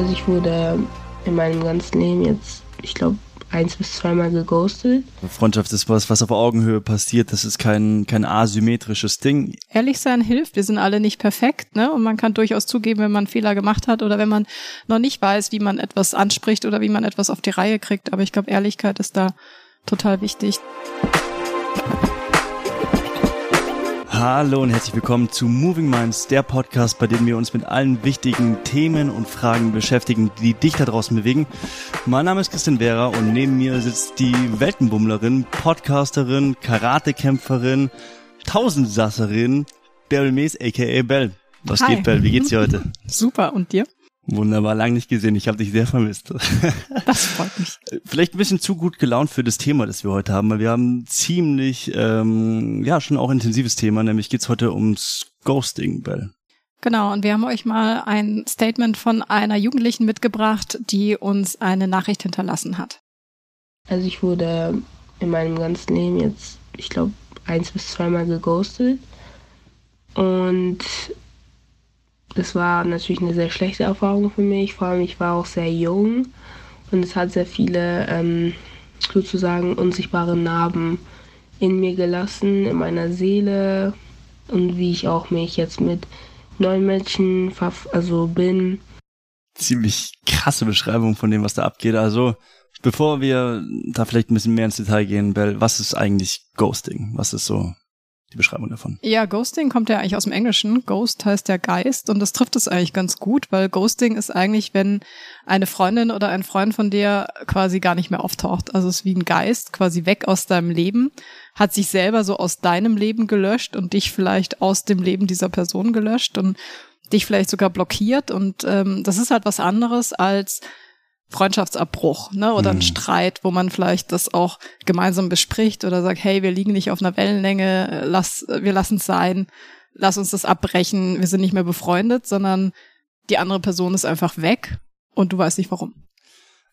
Also ich wurde in meinem ganzen Leben jetzt, ich glaube, eins bis zweimal geghostet. Freundschaft ist was, was auf Augenhöhe passiert. Das ist kein, kein asymmetrisches Ding. Ehrlich sein hilft. Wir sind alle nicht perfekt, ne? Und man kann durchaus zugeben, wenn man Fehler gemacht hat oder wenn man noch nicht weiß, wie man etwas anspricht oder wie man etwas auf die Reihe kriegt. Aber ich glaube, Ehrlichkeit ist da total wichtig. Hallo und herzlich willkommen zu Moving Minds, der Podcast, bei dem wir uns mit allen wichtigen Themen und Fragen beschäftigen, die dich da draußen bewegen. Mein Name ist Christian Vera und neben mir sitzt die Weltenbummlerin, Podcasterin, Karatekämpferin, Tausendsasserin, Beryl Mees, aka Bell. Was Hi. geht, Bell? Wie geht's dir heute? Super, und dir? Wunderbar, lang nicht gesehen. Ich habe dich sehr vermisst. Das freut mich. Vielleicht ein bisschen zu gut gelaunt für das Thema, das wir heute haben, weil wir haben ziemlich, ähm, ja, schon auch intensives Thema, nämlich geht's heute ums Ghosting, Bell. Genau, und wir haben euch mal ein Statement von einer Jugendlichen mitgebracht, die uns eine Nachricht hinterlassen hat. Also ich wurde in meinem ganzen Leben jetzt, ich glaube, eins bis zweimal geghostet. Und das war natürlich eine sehr schlechte Erfahrung für mich. Vor allem, ich war auch sehr jung und es hat sehr viele ähm, sozusagen unsichtbare Narben in mir gelassen, in meiner Seele und wie ich auch mich jetzt mit neuen Menschen also bin. Ziemlich krasse Beschreibung von dem, was da abgeht. Also, bevor wir da vielleicht ein bisschen mehr ins Detail gehen, Bell, was ist eigentlich Ghosting? Was ist so die Beschreibung davon. Ja, Ghosting kommt ja eigentlich aus dem Englischen. Ghost heißt ja Geist und das trifft es eigentlich ganz gut, weil Ghosting ist eigentlich, wenn eine Freundin oder ein Freund von dir quasi gar nicht mehr auftaucht. Also es ist wie ein Geist quasi weg aus deinem Leben, hat sich selber so aus deinem Leben gelöscht und dich vielleicht aus dem Leben dieser Person gelöscht und dich vielleicht sogar blockiert und ähm, das ist halt was anderes als Freundschaftsabbruch, ne, oder ein mhm. Streit, wo man vielleicht das auch gemeinsam bespricht oder sagt, hey, wir liegen nicht auf einer Wellenlänge, lass, wir lassen es sein, lass uns das abbrechen, wir sind nicht mehr befreundet, sondern die andere Person ist einfach weg und du weißt nicht warum.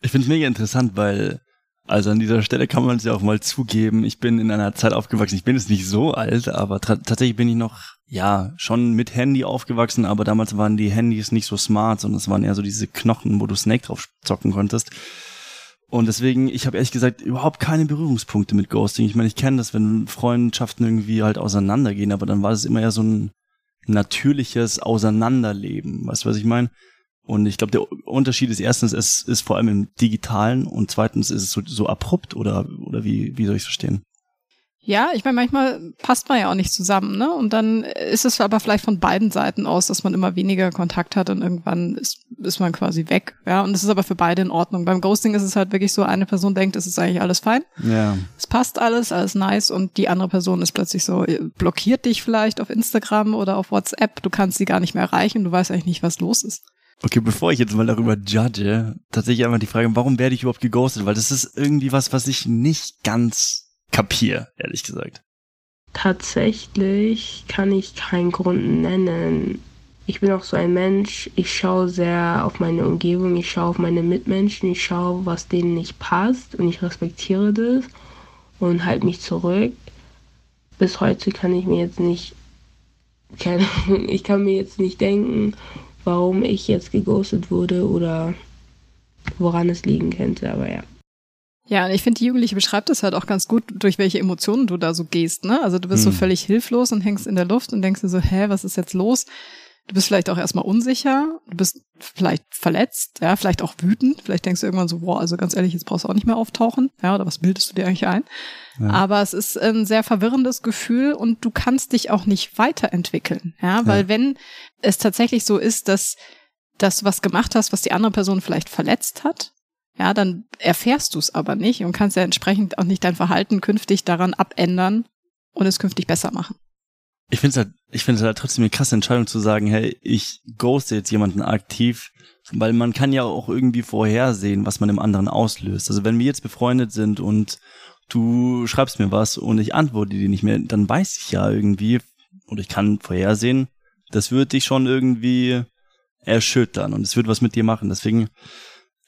Ich finde es mega interessant, weil also an dieser Stelle kann man es ja auch mal zugeben. Ich bin in einer Zeit aufgewachsen. Ich bin jetzt nicht so alt, aber tatsächlich bin ich noch, ja, schon mit Handy aufgewachsen, aber damals waren die Handys nicht so smart, sondern es waren eher so diese Knochen, wo du Snake drauf zocken konntest. Und deswegen, ich habe ehrlich gesagt überhaupt keine Berührungspunkte mit Ghosting. Ich meine, ich kenne das, wenn Freundschaften irgendwie halt auseinandergehen, aber dann war das immer eher so ein natürliches Auseinanderleben. Weißt du, was ich meine? Und ich glaube, der Unterschied ist erstens, es ist vor allem im Digitalen und zweitens ist es so, so abrupt oder, oder wie, wie soll ich es verstehen? Ja, ich meine, manchmal passt man ja auch nicht zusammen, ne? Und dann ist es aber vielleicht von beiden Seiten aus, dass man immer weniger Kontakt hat und irgendwann ist, ist man quasi weg. Ja, und das ist aber für beide in Ordnung. Beim Ghosting ist es halt wirklich so, eine Person denkt, es ist eigentlich alles fein. Ja. Es passt alles, alles nice und die andere Person ist plötzlich so, blockiert dich vielleicht auf Instagram oder auf WhatsApp, du kannst sie gar nicht mehr erreichen, du weißt eigentlich nicht, was los ist. Okay, bevor ich jetzt mal darüber judge, tatsächlich einmal die Frage, warum werde ich überhaupt geghostet? Weil das ist irgendwie was, was ich nicht ganz kapier, ehrlich gesagt. Tatsächlich kann ich keinen Grund nennen. Ich bin auch so ein Mensch, ich schaue sehr auf meine Umgebung, ich schaue auf meine Mitmenschen, ich schaue, was denen nicht passt und ich respektiere das und halte mich zurück. Bis heute kann ich mir jetzt nicht, keine, ich kann mir jetzt nicht denken, warum ich jetzt geghostet wurde oder woran es liegen könnte, aber ja. Ja, und ich finde, die Jugendliche beschreibt das halt auch ganz gut, durch welche Emotionen du da so gehst, ne? Also du bist hm. so völlig hilflos und hängst in der Luft und denkst dir so, hä, was ist jetzt los? Du bist vielleicht auch erstmal unsicher, du bist vielleicht verletzt, ja, vielleicht auch wütend, vielleicht denkst du irgendwann so, boah, also ganz ehrlich, jetzt brauchst du auch nicht mehr auftauchen, ja, oder was bildest du dir eigentlich ein? Ja. Aber es ist ein sehr verwirrendes Gefühl und du kannst dich auch nicht weiterentwickeln, ja, weil ja. wenn es tatsächlich so ist, dass das was gemacht hast, was die andere Person vielleicht verletzt hat, ja, dann erfährst du es aber nicht und kannst ja entsprechend auch nicht dein Verhalten künftig daran abändern und es künftig besser machen. Ich finde es halt, ich finde es halt trotzdem eine krasse Entscheidung zu sagen, hey, ich ghoste jetzt jemanden aktiv, weil man kann ja auch irgendwie vorhersehen, was man im anderen auslöst. Also wenn wir jetzt befreundet sind und du schreibst mir was und ich antworte dir nicht mehr, dann weiß ich ja irgendwie, oder ich kann vorhersehen, das wird dich schon irgendwie erschüttern und es wird was mit dir machen. Deswegen,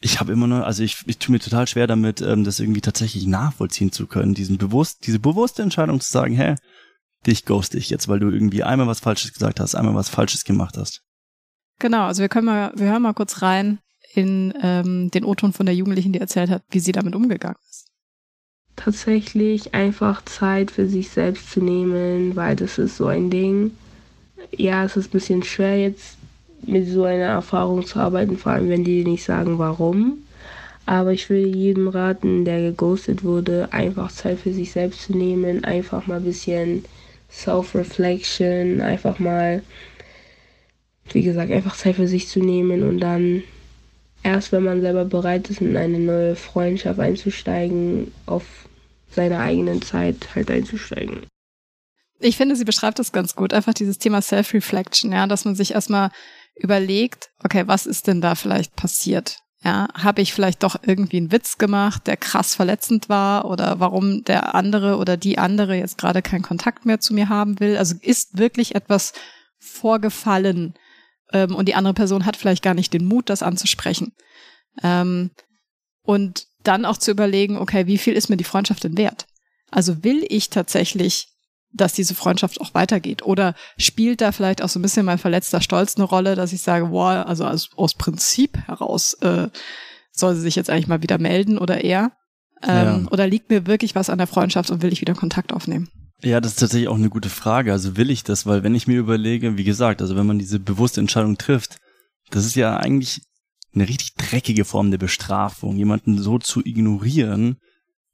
ich habe immer nur, also ich, ich tue mir total schwer damit, ähm, das irgendwie tatsächlich nachvollziehen zu können, diesen bewusst, diese bewusste Entscheidung zu sagen, hä, dich ghost ich jetzt, weil du irgendwie einmal was Falsches gesagt hast, einmal was Falsches gemacht hast. Genau, also wir können mal, wir hören mal kurz rein in ähm, den O-Ton von der Jugendlichen, die erzählt hat, wie sie damit umgegangen ist? Tatsächlich einfach Zeit für sich selbst zu nehmen, weil das ist so ein Ding. Ja, es ist ein bisschen schwer jetzt mit so einer Erfahrung zu arbeiten, vor allem wenn die nicht sagen, warum. Aber ich würde jedem raten, der geghostet wurde, einfach Zeit für sich selbst zu nehmen, einfach mal ein bisschen Self-Reflection, einfach mal, wie gesagt, einfach Zeit für sich zu nehmen und dann erst, wenn man selber bereit ist, in eine neue Freundschaft einzusteigen, auf seine eigenen Zeit halt einzusteigen. Ich finde, sie beschreibt das ganz gut. Einfach dieses Thema Self-Reflection, ja, dass man sich erstmal überlegt, okay, was ist denn da vielleicht passiert? Ja, habe ich vielleicht doch irgendwie einen Witz gemacht, der krass verletzend war oder warum der andere oder die andere jetzt gerade keinen Kontakt mehr zu mir haben will? Also ist wirklich etwas vorgefallen ähm, und die andere Person hat vielleicht gar nicht den Mut, das anzusprechen. Ähm, und dann auch zu überlegen, okay, wie viel ist mir die Freundschaft denn wert? Also will ich tatsächlich dass diese Freundschaft auch weitergeht? Oder spielt da vielleicht auch so ein bisschen mein verletzter Stolz eine Rolle, dass ich sage, boah, also aus, aus Prinzip heraus äh, soll sie sich jetzt eigentlich mal wieder melden oder er? Ähm, ja. Oder liegt mir wirklich was an der Freundschaft und will ich wieder Kontakt aufnehmen? Ja, das ist tatsächlich auch eine gute Frage. Also will ich das? Weil wenn ich mir überlege, wie gesagt, also wenn man diese bewusste Entscheidung trifft, das ist ja eigentlich eine richtig dreckige Form der Bestrafung, jemanden so zu ignorieren,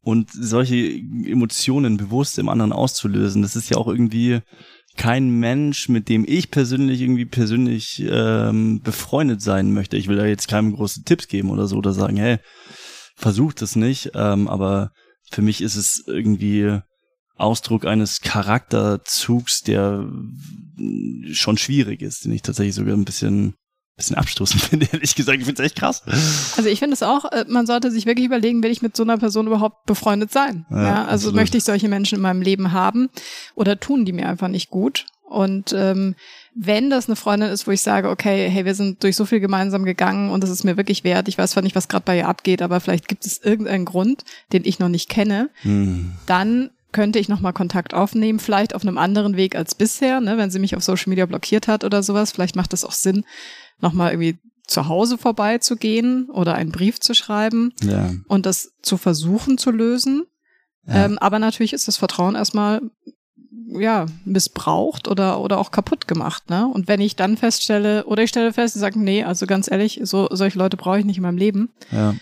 und solche Emotionen bewusst im anderen auszulösen, das ist ja auch irgendwie kein Mensch, mit dem ich persönlich irgendwie persönlich ähm, befreundet sein möchte. Ich will da jetzt keinem große Tipps geben oder so oder sagen, hey, versucht es nicht. Ähm, aber für mich ist es irgendwie Ausdruck eines Charakterzugs, der schon schwierig ist, den ich tatsächlich sogar ein bisschen bisschen abstoßend finde, ehrlich gesagt. Ich finde es echt krass. Also ich finde es auch, äh, man sollte sich wirklich überlegen, will ich mit so einer Person überhaupt befreundet sein? Ja, ja also absolut. möchte ich solche Menschen in meinem Leben haben oder tun die mir einfach nicht gut? Und ähm, wenn das eine Freundin ist, wo ich sage, okay, hey, wir sind durch so viel gemeinsam gegangen und es ist mir wirklich wert, ich weiß zwar nicht, was gerade bei ihr abgeht, aber vielleicht gibt es irgendeinen Grund, den ich noch nicht kenne, hm. dann könnte ich nochmal Kontakt aufnehmen, vielleicht auf einem anderen Weg als bisher, ne, wenn sie mich auf Social Media blockiert hat oder sowas. Vielleicht macht das auch Sinn, nochmal irgendwie zu Hause vorbeizugehen oder einen Brief zu schreiben ja. und das zu versuchen zu lösen. Ja. Ähm, aber natürlich ist das Vertrauen erstmal ja missbraucht oder oder auch kaputt gemacht, ne? Und wenn ich dann feststelle oder ich stelle fest und sage, nee, also ganz ehrlich, so solche Leute brauche ich nicht in meinem Leben. Ja.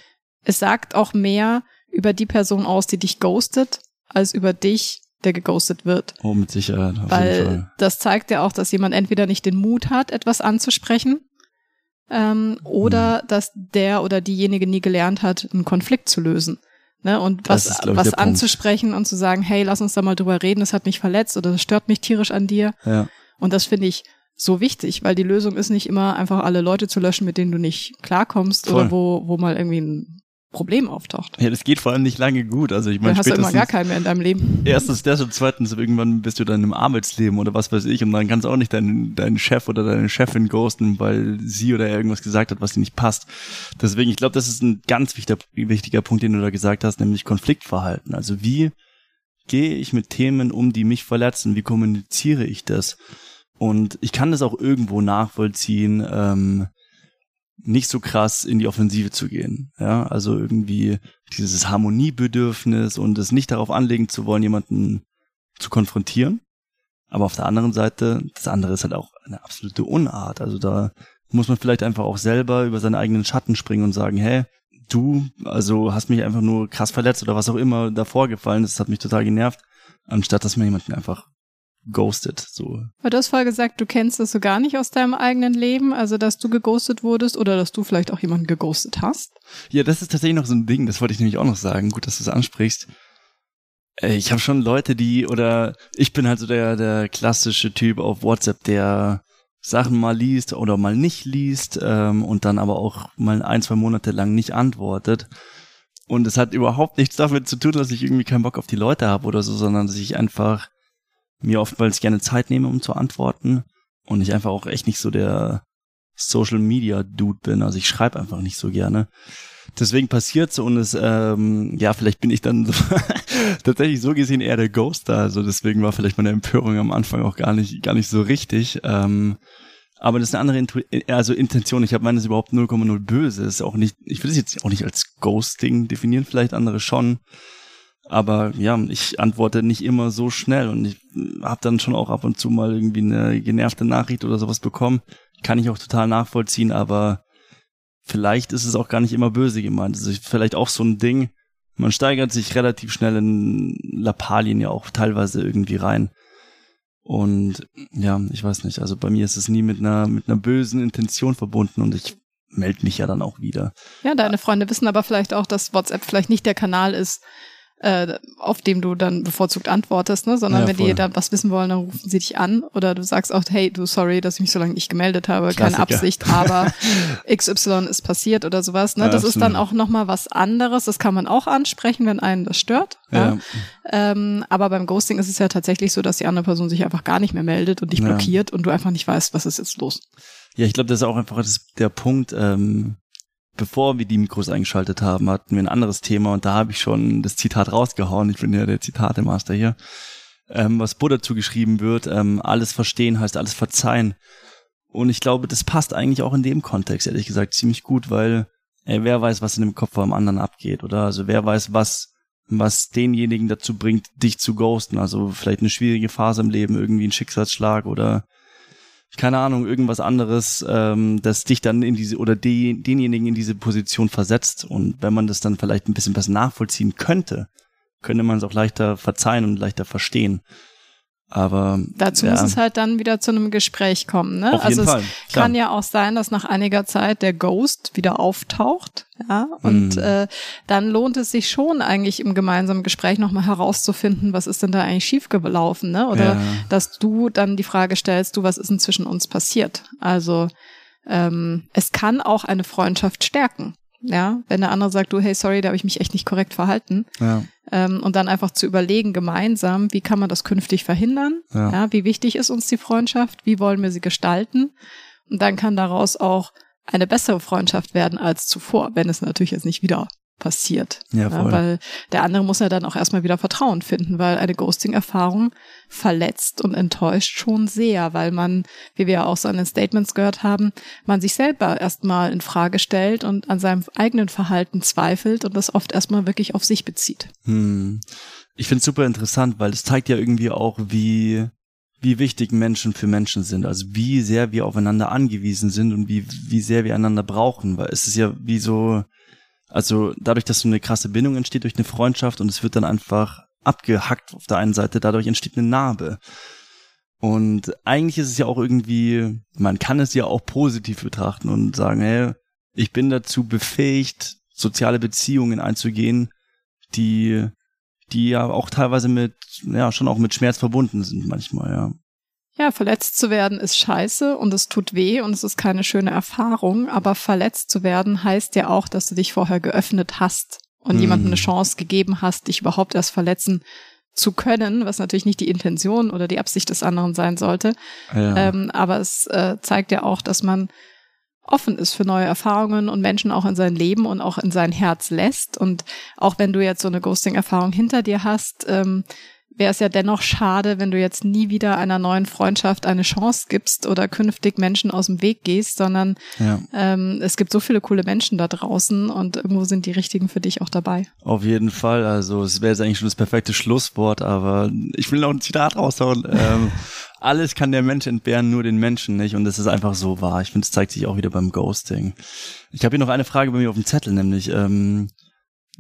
Es sagt auch mehr über die Person aus, die dich ghostet, als über dich, der geghostet wird. Oh, mit Sicherheit. Auf Weil jeden Fall. das zeigt ja auch, dass jemand entweder nicht den Mut hat, etwas anzusprechen ähm, oder mhm. dass der oder diejenige nie gelernt hat, einen Konflikt zu lösen. Ne? Und das was, ist, was anzusprechen Punkt. und zu sagen, hey, lass uns da mal drüber reden, das hat mich verletzt oder das stört mich tierisch an dir. Ja. Und das finde ich so wichtig, weil die Lösung ist nicht immer einfach alle Leute zu löschen, mit denen du nicht klarkommst Voll. oder wo, wo mal irgendwie ein Problem auftaucht. Ja, das geht vor allem nicht lange gut. Also ich meine, hast du immer gar keinen mehr in deinem Leben. Erstens das und zweitens irgendwann bist du dann im Arbeitsleben oder was weiß ich und dann kannst du auch nicht deinen, deinen Chef oder deine Chefin ghosten, weil sie oder er irgendwas gesagt hat, was dir nicht passt. Deswegen, ich glaube, das ist ein ganz wichtiger, wichtiger Punkt, den du da gesagt hast, nämlich Konfliktverhalten. Also wie gehe ich mit Themen um, die mich verletzen? Wie kommuniziere ich das? Und ich kann das auch irgendwo nachvollziehen, ähm, nicht so krass in die Offensive zu gehen. Ja, also irgendwie dieses Harmoniebedürfnis und es nicht darauf anlegen zu wollen, jemanden zu konfrontieren. Aber auf der anderen Seite, das andere ist halt auch eine absolute Unart. Also da muss man vielleicht einfach auch selber über seine eigenen Schatten springen und sagen, hey, du, also hast mich einfach nur krass verletzt oder was auch immer da vorgefallen ist, das hat mich total genervt, anstatt dass man jemanden einfach ghostet. So. Weil du hast vorher gesagt, du kennst das so gar nicht aus deinem eigenen Leben, also dass du geghostet wurdest oder dass du vielleicht auch jemanden geghostet hast. Ja, das ist tatsächlich noch so ein Ding, das wollte ich nämlich auch noch sagen. Gut, dass du es ansprichst. Ich habe schon Leute, die, oder ich bin halt so der, der klassische Typ auf WhatsApp, der Sachen mal liest oder mal nicht liest ähm, und dann aber auch mal ein, zwei Monate lang nicht antwortet. Und es hat überhaupt nichts damit zu tun, dass ich irgendwie keinen Bock auf die Leute habe oder so, sondern dass ich einfach mir oftmals gerne Zeit nehme, um zu antworten. Und ich einfach auch echt nicht so der Social Media Dude bin. Also ich schreibe einfach nicht so gerne. Deswegen passiert so und es, ähm, ja, vielleicht bin ich dann tatsächlich so gesehen eher der Ghoster. Also deswegen war vielleicht meine Empörung am Anfang auch gar nicht, gar nicht so richtig. Ähm, Aber das ist eine andere Intu also Intention. Ich habe meines überhaupt 0,0 böse. Ist auch nicht, ich will es jetzt auch nicht als Ghosting definieren, vielleicht andere schon. Aber ja, ich antworte nicht immer so schnell und ich habe dann schon auch ab und zu mal irgendwie eine genervte Nachricht oder sowas bekommen. Kann ich auch total nachvollziehen, aber vielleicht ist es auch gar nicht immer böse gemeint. Also vielleicht auch so ein Ding. Man steigert sich relativ schnell in Lappalien ja auch teilweise irgendwie rein. Und ja, ich weiß nicht, also bei mir ist es nie mit einer, mit einer bösen Intention verbunden und ich melde mich ja dann auch wieder. Ja, deine Freunde wissen aber vielleicht auch, dass WhatsApp vielleicht nicht der Kanal ist, äh, auf dem du dann bevorzugt antwortest, ne? sondern ja, wenn voll. die dann was wissen wollen, dann rufen sie dich an oder du sagst auch, hey, du sorry, dass ich mich so lange nicht gemeldet habe, Klassiker. keine Absicht, aber XY ist passiert oder sowas. Ne? Ja, das absolut. ist dann auch nochmal was anderes. Das kann man auch ansprechen, wenn einen das stört. Ja. Ähm, aber beim Ghosting ist es ja tatsächlich so, dass die andere Person sich einfach gar nicht mehr meldet und dich blockiert und du einfach nicht weißt, was ist jetzt los. Ja, ich glaube, das ist auch einfach das, der Punkt, ähm, bevor wir die Mikros eingeschaltet haben, hatten wir ein anderes Thema und da habe ich schon das Zitat rausgehauen. Ich bin ja der Zitate-Master hier. Ähm, was Buddha zugeschrieben wird, ähm, alles verstehen heißt alles verzeihen. Und ich glaube, das passt eigentlich auch in dem Kontext, ehrlich gesagt, ziemlich gut, weil ey, wer weiß, was in dem Kopf vom anderen abgeht, oder? Also wer weiß, was, was denjenigen dazu bringt, dich zu ghosten. Also vielleicht eine schwierige Phase im Leben, irgendwie ein Schicksalsschlag oder keine Ahnung, irgendwas anderes, ähm, das dich dann in diese oder die, denjenigen in diese Position versetzt. Und wenn man das dann vielleicht ein bisschen besser nachvollziehen könnte, könnte man es auch leichter verzeihen und leichter verstehen. Aber dazu ja. muss es halt dann wieder zu einem Gespräch kommen. Ne? Auf also Fall, es klar. kann ja auch sein, dass nach einiger Zeit der Ghost wieder auftaucht. Ja, und mm. äh, dann lohnt es sich schon eigentlich im gemeinsamen Gespräch nochmal herauszufinden, was ist denn da eigentlich schiefgelaufen, ne? Oder ja. dass du dann die Frage stellst, du, was ist denn zwischen uns passiert? Also ähm, es kann auch eine Freundschaft stärken. Ja, wenn der andere sagt, du, hey, sorry, da habe ich mich echt nicht korrekt verhalten. Ja. Ähm, und dann einfach zu überlegen, gemeinsam, wie kann man das künftig verhindern? Ja. ja. Wie wichtig ist uns die Freundschaft? Wie wollen wir sie gestalten? Und dann kann daraus auch eine bessere Freundschaft werden als zuvor, wenn es natürlich jetzt nicht wieder passiert. Ja, voll. Ja, weil der andere muss ja dann auch erstmal wieder Vertrauen finden, weil eine Ghosting-Erfahrung verletzt und enttäuscht schon sehr, weil man, wie wir ja auch so an den Statements gehört haben, man sich selber erstmal in Frage stellt und an seinem eigenen Verhalten zweifelt und das oft erstmal wirklich auf sich bezieht. Hm. Ich finde es super interessant, weil es zeigt ja irgendwie auch, wie wie wichtig Menschen für Menschen sind, also wie sehr wir aufeinander angewiesen sind und wie, wie sehr wir einander brauchen, weil es ist ja wie so, also dadurch, dass so eine krasse Bindung entsteht durch eine Freundschaft und es wird dann einfach abgehackt auf der einen Seite, dadurch entsteht eine Narbe. Und eigentlich ist es ja auch irgendwie, man kann es ja auch positiv betrachten und sagen, hey, ich bin dazu befähigt, soziale Beziehungen einzugehen, die, die ja auch teilweise mit, ja, schon auch mit Schmerz verbunden sind manchmal, ja. Ja, verletzt zu werden ist scheiße und es tut weh und es ist keine schöne Erfahrung, aber verletzt zu werden heißt ja auch, dass du dich vorher geöffnet hast und mm. jemandem eine Chance gegeben hast, dich überhaupt erst verletzen zu können, was natürlich nicht die Intention oder die Absicht des anderen sein sollte. Ja. Ähm, aber es äh, zeigt ja auch, dass man offen ist für neue Erfahrungen und Menschen auch in sein Leben und auch in sein Herz lässt. Und auch wenn du jetzt so eine Ghosting-Erfahrung hinter dir hast, ähm, wäre es ja dennoch schade, wenn du jetzt nie wieder einer neuen Freundschaft eine Chance gibst oder künftig Menschen aus dem Weg gehst, sondern ja. ähm, es gibt so viele coole Menschen da draußen und irgendwo sind die richtigen für dich auch dabei. Auf jeden Fall. Also es wäre jetzt eigentlich schon das perfekte Schlusswort, aber ich will noch ein Zitat raushauen. ähm, alles kann der Mensch entbehren, nur den Menschen nicht. Und das ist einfach so wahr. Ich finde, es zeigt sich auch wieder beim Ghosting. Ich habe hier noch eine Frage bei mir auf dem Zettel, nämlich ähm,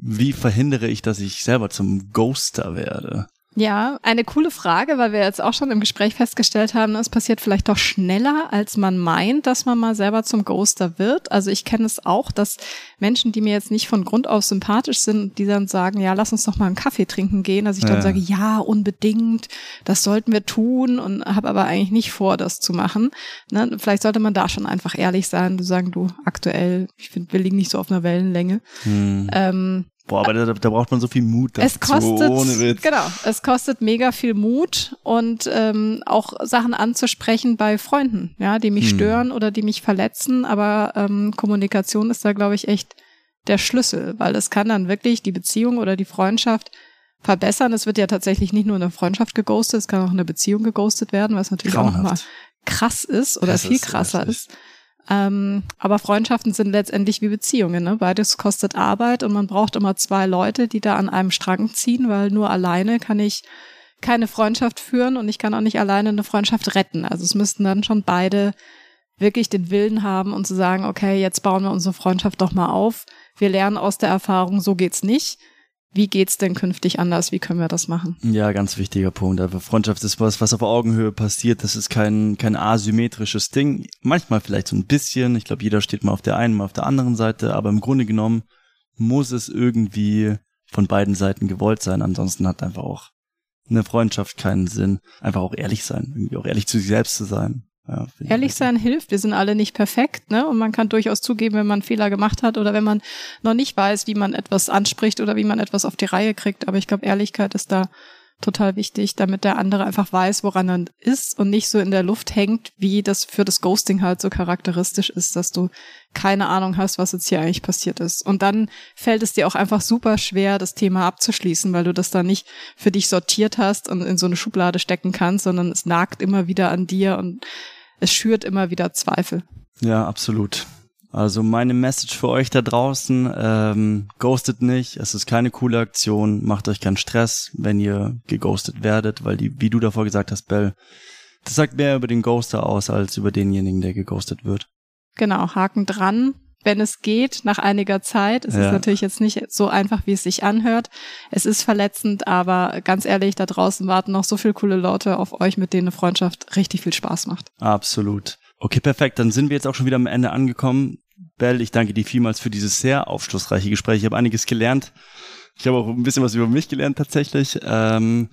wie verhindere ich, dass ich selber zum Ghoster werde? Ja, eine coole Frage, weil wir jetzt auch schon im Gespräch festgestellt haben, es passiert vielleicht doch schneller, als man meint, dass man mal selber zum Ghoster wird. Also ich kenne es auch, dass Menschen, die mir jetzt nicht von Grund aus sympathisch sind, die dann sagen, ja, lass uns doch mal einen Kaffee trinken gehen, dass ich dann ja. sage, ja, unbedingt, das sollten wir tun und habe aber eigentlich nicht vor, das zu machen. Ne? Vielleicht sollte man da schon einfach ehrlich sein, du sagen, du aktuell, ich finde, wir liegen nicht so auf einer Wellenlänge. Hm. Ähm, Boah, aber da, da braucht man so viel Mut. Es kostet, ohne Witz. genau, es kostet mega viel Mut und ähm, auch Sachen anzusprechen bei Freunden, ja, die mich hm. stören oder die mich verletzen. Aber ähm, Kommunikation ist da, glaube ich, echt der Schlüssel, weil es kann dann wirklich die Beziehung oder die Freundschaft verbessern. Es wird ja tatsächlich nicht nur eine Freundschaft geghostet, es kann auch eine Beziehung geghostet werden, was natürlich Grauenhaft. auch nochmal krass ist oder das viel ist krasser ist. Ähm, aber Freundschaften sind letztendlich wie Beziehungen. Ne? Beides kostet Arbeit und man braucht immer zwei Leute, die da an einem Strang ziehen, weil nur alleine kann ich keine Freundschaft führen und ich kann auch nicht alleine eine Freundschaft retten. Also es müssten dann schon beide wirklich den Willen haben und zu sagen, okay, jetzt bauen wir unsere Freundschaft doch mal auf. Wir lernen aus der Erfahrung, so geht's nicht. Wie geht's denn künftig anders? Wie können wir das machen? Ja, ganz wichtiger Punkt. Aber Freundschaft ist was, was auf Augenhöhe passiert. Das ist kein, kein asymmetrisches Ding. Manchmal vielleicht so ein bisschen. Ich glaube, jeder steht mal auf der einen, mal auf der anderen Seite. Aber im Grunde genommen muss es irgendwie von beiden Seiten gewollt sein. Ansonsten hat einfach auch eine Freundschaft keinen Sinn. Einfach auch ehrlich sein. Irgendwie auch ehrlich zu sich selbst zu sein. Ja, Ehrlich sein hilft. Wir sind alle nicht perfekt, ne? Und man kann durchaus zugeben, wenn man Fehler gemacht hat oder wenn man noch nicht weiß, wie man etwas anspricht oder wie man etwas auf die Reihe kriegt. Aber ich glaube, Ehrlichkeit ist da total wichtig, damit der andere einfach weiß, woran er ist und nicht so in der Luft hängt, wie das für das Ghosting halt so charakteristisch ist, dass du keine Ahnung hast, was jetzt hier eigentlich passiert ist. Und dann fällt es dir auch einfach super schwer, das Thema abzuschließen, weil du das dann nicht für dich sortiert hast und in so eine Schublade stecken kannst, sondern es nagt immer wieder an dir und es schürt immer wieder Zweifel. Ja, absolut. Also meine Message für euch da draußen, ähm, ghostet nicht, es ist keine coole Aktion, macht euch keinen Stress, wenn ihr geghostet werdet, weil die, wie du davor gesagt hast, Bell, das sagt mehr über den Ghoster aus, als über denjenigen, der geghostet wird. Genau, Haken dran, wenn es geht, nach einiger Zeit. Es ja. ist natürlich jetzt nicht so einfach, wie es sich anhört. Es ist verletzend, aber ganz ehrlich, da draußen warten noch so viele coole Leute auf euch, mit denen eine Freundschaft richtig viel Spaß macht. Absolut. Okay, perfekt. Dann sind wir jetzt auch schon wieder am Ende angekommen. Bell, ich danke dir vielmals für dieses sehr aufschlussreiche Gespräch. Ich habe einiges gelernt. Ich habe auch ein bisschen was über mich gelernt tatsächlich. Ähm,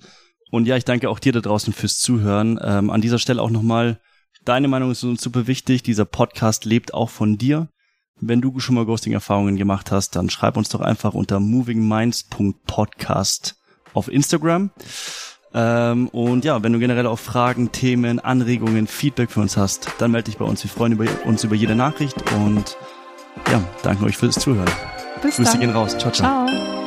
und ja, ich danke auch dir da draußen fürs Zuhören. Ähm, an dieser Stelle auch nochmal, deine Meinung ist uns super wichtig. Dieser Podcast lebt auch von dir. Wenn du schon mal Ghosting-Erfahrungen gemacht hast, dann schreib uns doch einfach unter movingminds.podcast auf Instagram. Ähm, und ja, wenn du generell auch Fragen, Themen, Anregungen, Feedback für uns hast, dann melde dich bei uns. Wir freuen über, uns über jede Nachricht und ja, danke euch fürs Zuhören. Bis Grüße dann. gehen raus. ciao. ciao. ciao.